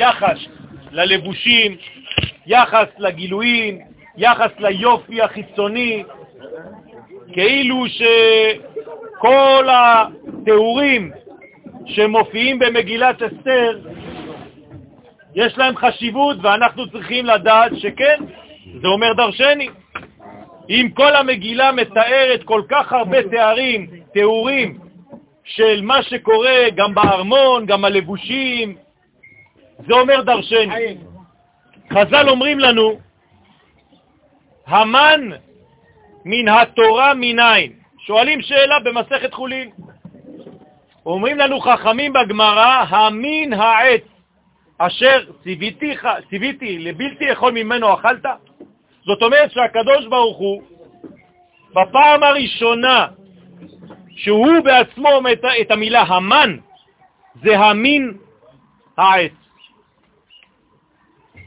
יחס ללבושים, יחס לגילויים, יחס ליופי החיצוני, כאילו שכל התיאורים שמופיעים במגילת אסתר, יש להם חשיבות ואנחנו צריכים לדעת שכן, זה אומר דרשני. אם כל המגילה מתארת כל כך הרבה תארים, תיאורים של מה שקורה גם בארמון, גם הלבושים, זה אומר דרשני. חז"ל אומרים לנו, המן מן התורה מניין. שואלים שאלה במסכת חולין. אומרים לנו חכמים בגמרא, המין העץ אשר ציוויתי, ציוויתי לבלתי אכול ממנו אכלת? זאת אומרת שהקדוש ברוך הוא, בפעם הראשונה שהוא בעצמו אומר את המילה המן, זה המין העץ.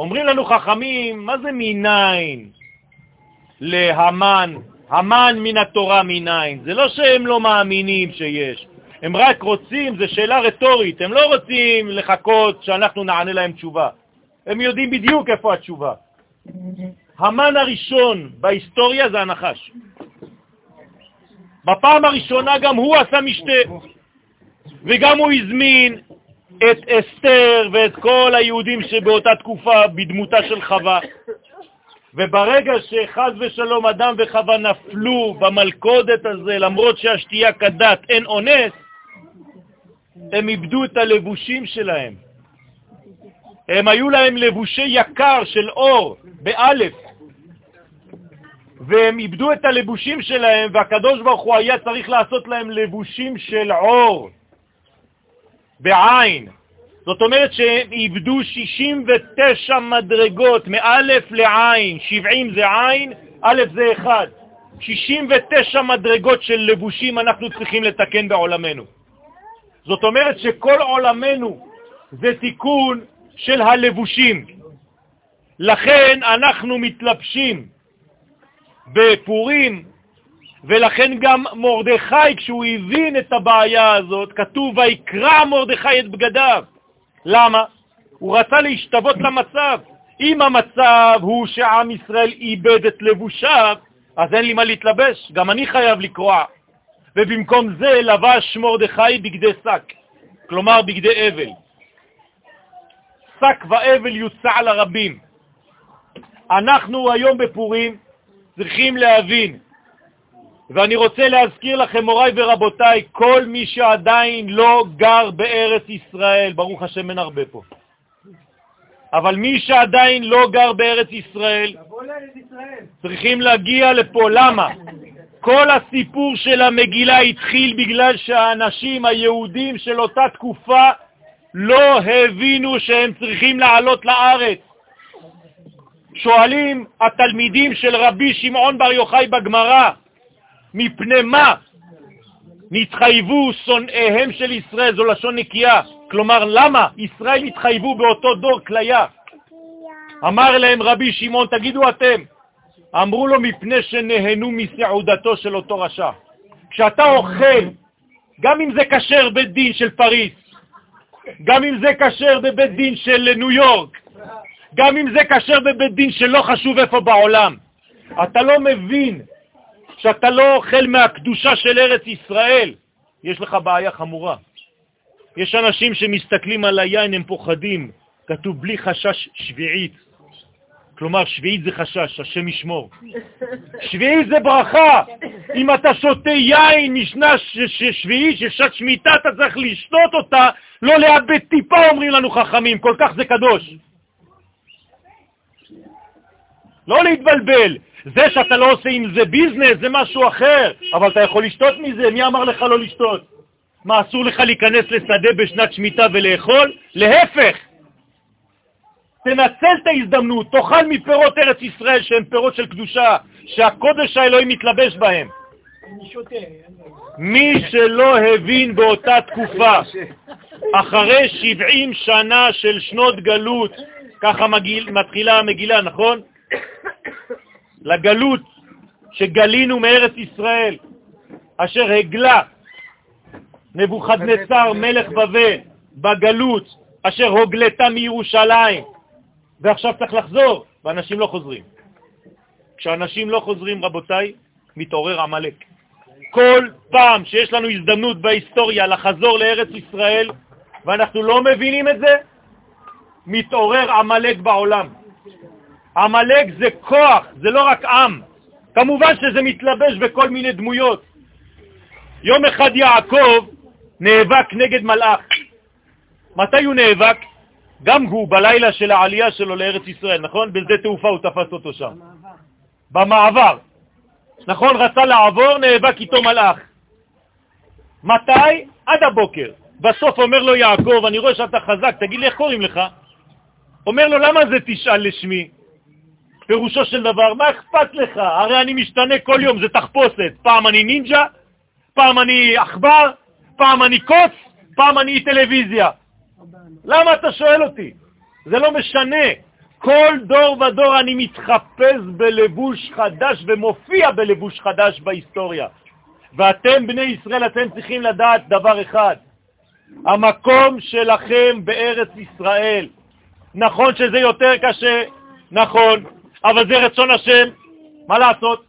אומרים לנו חכמים, מה זה מניין להמן? המן מן התורה מניין. זה לא שהם לא מאמינים שיש, הם רק רוצים, זו שאלה רטורית, הם לא רוצים לחכות שאנחנו נענה להם תשובה. הם יודעים בדיוק איפה התשובה. המן הראשון בהיסטוריה זה הנחש. בפעם הראשונה גם הוא עשה משתה, וגם הוא הזמין את אסתר ואת כל היהודים שבאותה תקופה בדמותה של חווה. וברגע שחז ושלום אדם וחווה נפלו במלכודת הזה, למרות שהשתייה כדת אין אונס, הם איבדו את הלבושים שלהם. הם היו להם לבושי יקר של אור, באלף, והם איבדו את הלבושים שלהם, והקדוש ברוך הוא היה צריך לעשות להם לבושים של אור, בעין. זאת אומרת שהם איבדו 69 מדרגות, מאלף לעין, 70 זה עין, א' זה אחד. 69 מדרגות של לבושים אנחנו צריכים לתקן בעולמנו. זאת אומרת שכל עולמנו זה תיקון של הלבושים. לכן אנחנו מתלבשים בפורים, ולכן גם מורדכי, כשהוא הבין את הבעיה הזאת, כתוב, ויקרא מורדכי את בגדיו. למה? הוא רצה להשתוות למצב. אם המצב הוא שעם ישראל איבד את לבושיו, אז אין לי מה להתלבש, גם אני חייב לקרוע. ובמקום זה לבש מרדכי בגדי שק, כלומר בגדי אבל. שק ואבל יוצע לרבים. אנחנו היום בפורים צריכים להבין, ואני רוצה להזכיר לכם, מוריי ורבותיי, כל מי שעדיין לא גר בארץ ישראל, ברוך השם אין הרבה פה, אבל מי שעדיין לא גר בארץ ישראל, צריכים להגיע לפה. למה? כל הסיפור של המגילה התחיל בגלל שהאנשים היהודים של אותה תקופה לא הבינו שהם צריכים לעלות לארץ. שואלים התלמידים של רבי שמעון בר יוחאי בגמרא, מפני מה נתחייבו שונאיהם של ישראל, זו לשון נקייה. כלומר, למה ישראל התחייבו באותו דור כליה? אמר להם רבי שמעון, תגידו אתם, אמרו לו מפני שנהנו מסעודתו של אותו רשע. כשאתה אוכל, גם אם זה כשר בית דין של פריס, גם אם זה כשר בבית דין של ניו יורק, גם אם זה כשר בבית דין שלא חשוב איפה בעולם, אתה לא מבין שאתה לא אוכל מהקדושה של ארץ ישראל, יש לך בעיה חמורה. יש אנשים שמסתכלים על היין, הם פוחדים. כתוב בלי חשש שביעית. כלומר, שביעית זה חשש, השם ישמור. שביעית זה ברכה. אם אתה שותה יין משנה שביעית, של שעת שמיטה, אתה צריך לשתות אותה, לא לאבד טיפה, אומרים לנו חכמים, כל כך זה קדוש. לא להתבלבל. זה שאתה לא עושה עם זה ביזנס זה משהו אחר, אבל אתה יכול לשתות מזה, מי אמר לך לא לשתות? מה, אסור לך להיכנס לשדה בשנת שמיטה ולאכול? להפך, תנצל את ההזדמנות, תאכל מפירות ארץ ישראל שהן פירות של קדושה, שהקודש האלוהים מתלבש בהם. מי שלא הבין באותה תקופה, אחרי 70 שנה של שנות גלות, ככה מגיל, מתחילה המגילה, נכון? לגלות שגלינו מארץ ישראל, אשר הגלה נבוכדנצר מלך בבל בגלות אשר הוגלתה מירושלים, ועכשיו צריך לחזור, ואנשים לא חוזרים. כשאנשים לא חוזרים, רבותיי, מתעורר עמלק. כל פעם שיש לנו הזדמנות בהיסטוריה לחזור לארץ ישראל, ואנחנו לא מבינים את זה, מתעורר עמלק בעולם. עמלק זה כוח, זה לא רק עם. כמובן שזה מתלבש בכל מיני דמויות. יום אחד יעקב נאבק נגד מלאך. מתי הוא נאבק? גם הוא בלילה של העלייה שלו לארץ ישראל, נכון? בשדה תעופה הוא תפס אותו שם. במעבר. נכון, רצה לעבור, נאבק איתו מלאך. מתי? עד הבוקר. בסוף אומר לו יעקב, אני רואה שאתה חזק, תגיד לי איך קוראים לך? אומר לו, למה זה תשאל לשמי? פירושו של דבר, מה אכפת לך? הרי אני משתנה כל יום, זה תחפושת. פעם אני נינג'ה, פעם אני עכבר, פעם אני קוץ, פעם אני טלוויזיה. למה אתה שואל אותי? זה לא משנה. כל דור ודור אני מתחפש בלבוש חדש ומופיע בלבוש חדש בהיסטוריה. ואתם, בני ישראל, אתם צריכים לדעת דבר אחד, המקום שלכם בארץ ישראל. נכון שזה יותר קשה, נכון, אבל זה רצון השם, מה לעשות?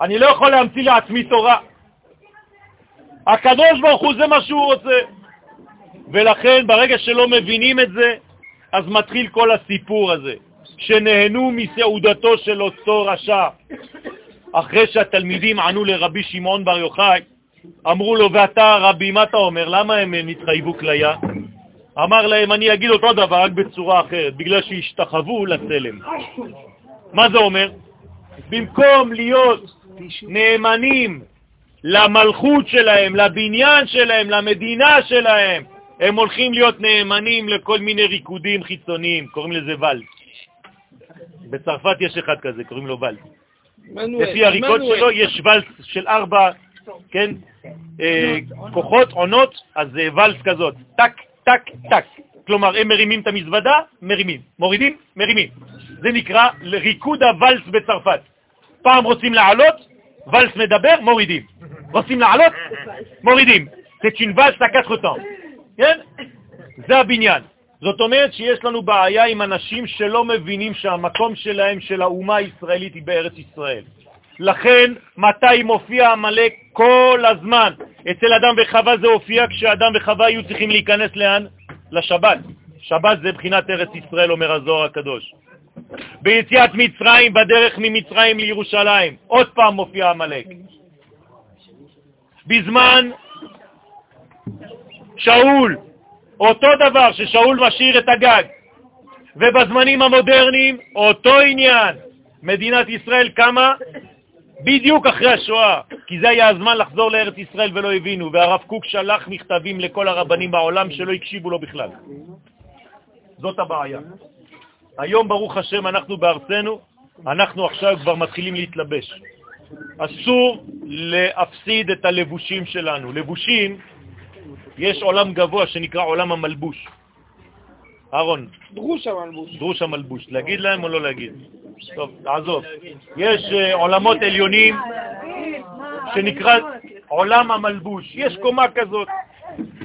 אני לא יכול להמציא לעצמי תורה. הקדוש ברוך הוא זה מה שהוא רוצה. ולכן ברגע שלא מבינים את זה, אז מתחיל כל הסיפור הזה, שנהנו מסעודתו של אותו רשע. אחרי שהתלמידים ענו לרבי שמעון בר יוחאי, אמרו לו, ואתה רבי, מה אתה אומר? למה הם נתחייבו כליה? אמר להם, אני אגיד אותו דבר, רק בצורה אחרת, בגלל שהשתחוו לצלם. מה זה אומר? במקום להיות נאמנים למלכות שלהם, לבניין שלהם, למדינה שלהם, הם הולכים להיות נאמנים לכל מיני ריקודים חיצוניים, קוראים לזה ואלס. בצרפת יש אחד כזה, קוראים לו ואלס. לפי הריקוד שלו יש ואלס של ארבע, כן, אה, כוחות, עונות, אז זה ואלס כזאת, טק, טק, טק. כלומר, הם מרימים את המזוודה, מרימים, מורידים, מרימים. זה נקרא ריקוד הוואלס בצרפת. פעם רוצים לעלות, ואלס מדבר, מורידים. רוצים לעלות, מורידים. זה צ'ינבאס לקח אותם. כן? זה הבניין. זאת אומרת שיש לנו בעיה עם אנשים שלא מבינים שהמקום שלהם, של האומה הישראלית, היא בארץ ישראל. לכן, מתי מופיע המלאק? כל הזמן. אצל אדם וחווה זה הופיע כשאדם וחווה היו צריכים להיכנס לאן? לשבת. שבת זה בחינת ארץ ישראל, אומר הזוהר הקדוש. ביציאת מצרים, בדרך ממצרים לירושלים, עוד פעם מופיע המלאק. בזמן שאול, אותו דבר ששאול משאיר את הגג, ובזמנים המודרניים, אותו עניין. מדינת ישראל קמה בדיוק אחרי השואה, כי זה היה הזמן לחזור לארץ ישראל ולא הבינו, והרב קוק שלח מכתבים לכל הרבנים בעולם שלא הקשיבו לו בכלל. זאת הבעיה. היום, ברוך השם, אנחנו בארצנו, אנחנו עכשיו כבר מתחילים להתלבש. אסור להפסיד את הלבושים שלנו. לבושים, יש עולם גבוה שנקרא עולם המלבוש. אהרון. דרוש המלבוש. דרוש המלבוש. להגיד להם או לא להגיד? טוב, תעזוב. יש uh, עולמות עליונים שנקרא עולם המלבוש. יש קומה כזאת.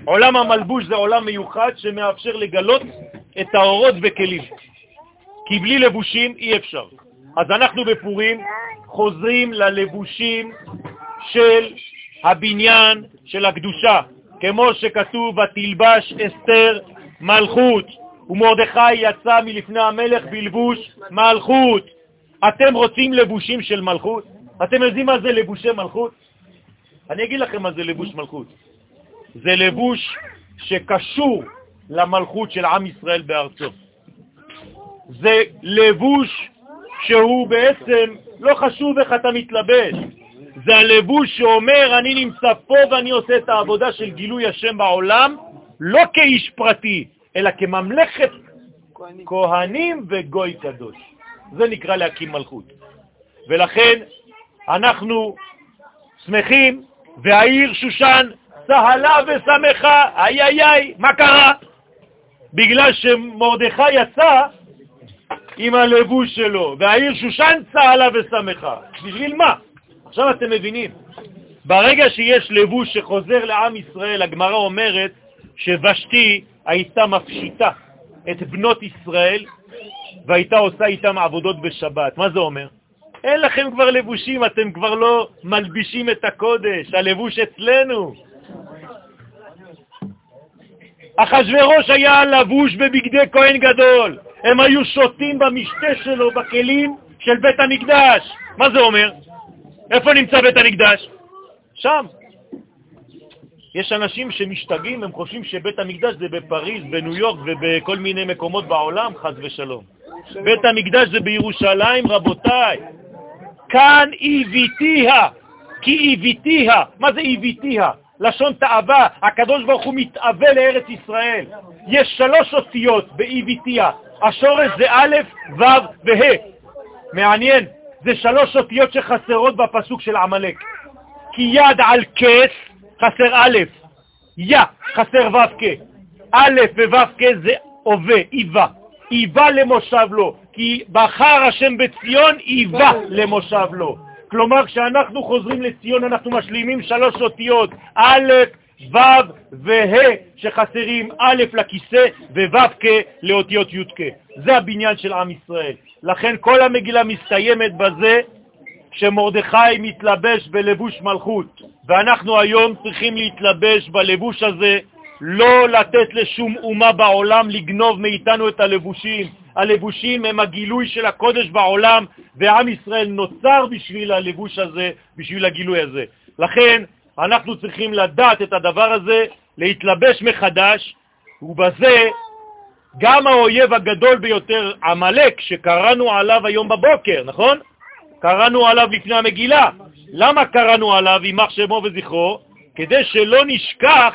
עולם המלבוש זה עולם מיוחד שמאפשר לגלות את האורות בכלים. כי בלי לבושים אי אפשר. אז אנחנו בפורים חוזרים ללבושים של הבניין של הקדושה, כמו שכתוב, ותלבש אסתר מלכות. ומרדכי יצא מלפני המלך בלבוש מלכות. אתם רוצים לבושים של מלכות? אתם יודעים מה זה לבושי מלכות? אני אגיד לכם מה זה לבוש מלכות. זה לבוש שקשור למלכות של עם ישראל בארצו. זה לבוש שהוא בעצם לא חשוב איך אתה מתלבש. זה הלבוש שאומר, אני נמצא פה ואני עושה את העבודה של גילוי השם בעולם, לא כאיש פרטי, אלא כממלכת כהנים וגוי קדוש. זה נקרא להקים מלכות. ולכן אנחנו שמחים, והעיר שושן צהלה ושמחה, איי איי איי, מה קרה? בגלל שמרדכי יצא עם הלבוש שלו, והעיר שושן צהלה ושמחה. בשביל מה? עכשיו אתם מבינים. ברגע שיש לבוש שחוזר לעם ישראל, הגמרא אומרת, שוושתי הייתה מפשיטה את בנות ישראל והייתה עושה איתם עבודות בשבת. מה זה אומר? אין לכם כבר לבושים, אתם כבר לא מלבישים את הקודש, הלבוש אצלנו. אחשוורוש היה לבוש בבגדי כהן גדול. הם היו שותים במשתה שלו, בכלים של בית המקדש. מה זה אומר? איפה נמצא בית המקדש? שם. יש אנשים שמשתגעים, הם חושבים שבית המקדש זה בפריז, בניו יורק ובכל מיני מקומות בעולם, חז ושלום. בית המקדש זה בירושלים, רבותיי. כאן איביתיה, כי איביתיה. מה זה איביתיה? לשון תאווה, הקדוש ברוך הוא מתאווה לארץ ישראל. יש שלוש אותיות באיביתיה, השורש זה א', ו' וה'. מעניין, זה שלוש אותיות שחסרות בפסוק של עמלק. כי יד על כס חסר א', יא חסר ו' כ'. א' וו' כ' זה הווה, איבה. איבה למושב לו, כי בחר השם בציון, איבה למושב לו. כלומר, כשאנחנו חוזרים לציון אנחנו משלימים שלוש אותיות, א', ו' וה' שחסרים א' לכיסא וו' כ' לאותיות י' כ'. זה הבניין של עם ישראל. לכן כל המגילה מסתיימת בזה שמרדכי מתלבש בלבוש מלכות, ואנחנו היום צריכים להתלבש בלבוש הזה, לא לתת לשום אומה בעולם לגנוב מאיתנו את הלבושים. הלבושים הם הגילוי של הקודש בעולם, ועם ישראל נוצר בשביל הלבוש הזה, בשביל הגילוי הזה. לכן אנחנו צריכים לדעת את הדבר הזה, להתלבש מחדש, ובזה גם האויב הגדול ביותר, עמלק, שקראנו עליו היום בבוקר, נכון? קראנו עליו לפני המגילה. למה קראנו עליו, יימח שמו וזכרו? כדי שלא נשכח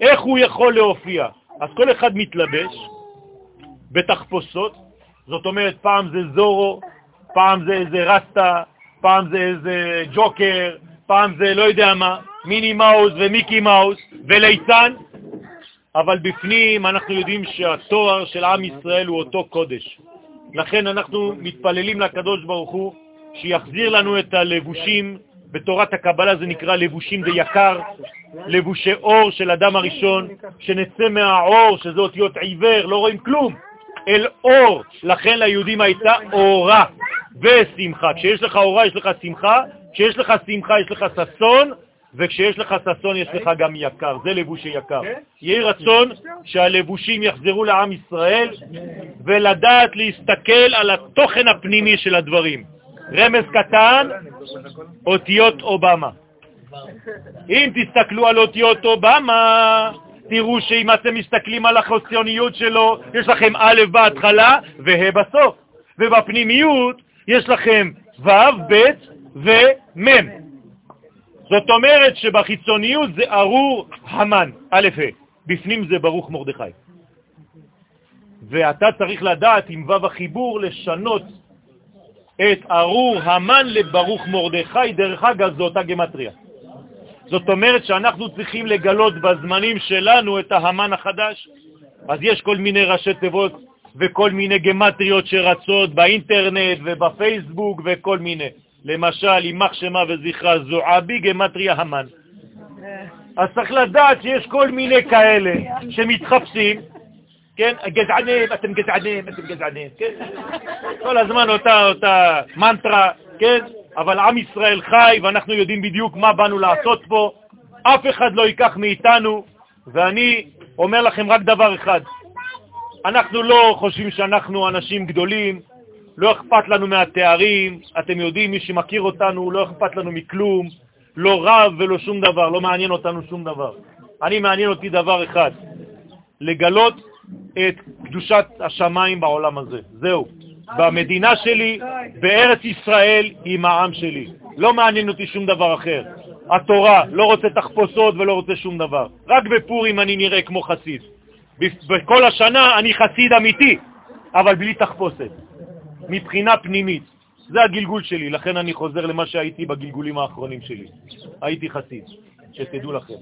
איך הוא יכול להופיע. אז כל אחד מתלבש בתחפושות, זאת אומרת, פעם זה זורו, פעם זה איזה רסטה, פעם זה איזה ג'וקר, פעם זה לא יודע מה, מיני מאוס ומיקי מאוס וליצן, אבל בפנים אנחנו יודעים שהתואר של עם ישראל הוא אותו קודש. לכן אנחנו מתפללים לקדוש ברוך הוא שיחזיר לנו את הלבושים, בתורת הקבלה זה נקרא לבושים דה יקר, לבושי אור של אדם הראשון, שנצא מהאור, שזה אותיות עיוור, לא רואים כלום, אל אור. לכן ליהודים הייתה אורה ושמחה. כשיש לך אורה יש לך שמחה, כשיש לך שמחה יש לך ששון, וכשיש לך ששון יש לך גם יקר, זה לבושי יקר. יהי רצון שהלבושים יחזרו לעם ישראל ולדעת להסתכל על התוכן הפנימי של הדברים. רמז קטן, אותיות אובמה. אם תסתכלו על אותיות אובמה, תראו שאם אתם מסתכלים על החוציוניות שלו, יש לכם א' בהתחלה וה' בסוף, ובפנימיות יש לכם ו', ב' ומ'. זאת אומרת שבחיצוניות זה ארור המן, א' ה', בפנים זה ברוך מרדכי. ואתה צריך לדעת עם ו' החיבור לשנות את ארור המן לברוך מרדכי, דרך אגב זו אותה גמטריה. זאת אומרת שאנחנו צריכים לגלות בזמנים שלנו את ההמן החדש. אז יש כל מיני ראשי תיבות וכל מיני גמטריות שרצות באינטרנט ובפייסבוק וכל מיני. למשל, יימח שמה וזכרה זועבי, גמטריה המן. אז צריך לדעת שיש כל מיני כאלה שמתחפשים, כן, גזענים, אתם גזענים, אתם גזענים, כן? כל הזמן אותה, אותה מנטרה, כן? אבל עם ישראל חי ואנחנו יודעים בדיוק מה באנו לעשות פה. אף אחד לא ייקח מאיתנו, ואני אומר לכם רק דבר אחד, אנחנו לא חושבים שאנחנו אנשים גדולים, לא אכפת לנו מהתארים, אתם יודעים, מי שמכיר אותנו, לא אכפת לנו מכלום, לא רב ולא שום דבר, לא מעניין אותנו שום דבר. אני מעניין אותי דבר אחד, לגלות את קדושת השמיים בעולם הזה. זהו. במדינה שלי, בארץ ישראל, עם העם שלי. לא מעניין אותי שום דבר אחר. התורה, לא רוצה תחפושות ולא רוצה שום דבר. רק בפורים אני נראה כמו חסיד. בכל השנה אני חסיד אמיתי, אבל בלי תחפושת. מבחינה פנימית. זה הגלגול שלי, לכן אני חוזר למה שהייתי בגלגולים האחרונים שלי. הייתי חסיד, שתדעו לכם.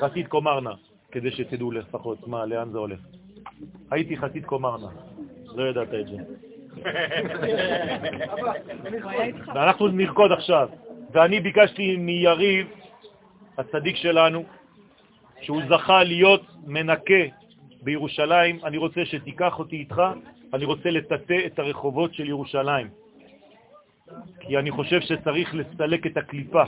חסיד קומרנה, כדי שתדעו לפחות מה, לאן זה הולך. הייתי חסיד קומרנה, לא ידעת את זה. ואנחנו נרקוד עכשיו, ואני ביקשתי מיריב, הצדיק שלנו, שהוא זכה להיות מנקה בירושלים, אני רוצה שתיקח אותי איתך, אני רוצה לטאטא את הרחובות של ירושלים. כי אני חושב שצריך לסלק את הקליפה.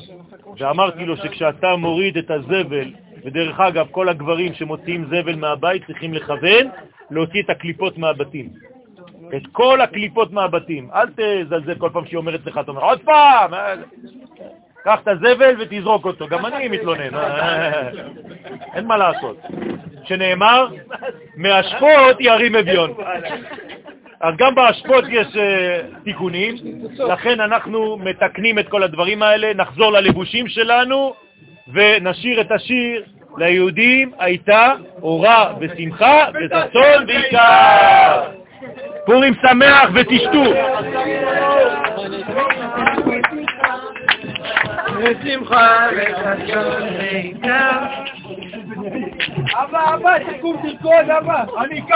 ואמרתי לו שכשאתה מוריד את הזבל, ודרך אגב, כל הגברים שמוציאים זבל מהבית צריכים לכוון להוציא את הקליפות מהבתים. את כל הקליפות מהבתים. אל תזלזל כל פעם שהיא אומרת לך, אתה אומר, עוד פעם! קח את הזבל ותזרוק אותו. גם אני מתלונן, אין מה לעשות. שנאמר, מאשפות ירים אביון. אז גם באשפות יש uh, תיקונים, לכן אנחנו מתקנים את כל הדברים האלה, נחזור ללבושים שלנו ונשיר את השיר ליהודים הייתה אורה ושמחה וששון בעיקר. פורים שמח ותשתו. ושמחה וששון בעיקר. אבא, אבא, תקום תרקוד, אבא. אני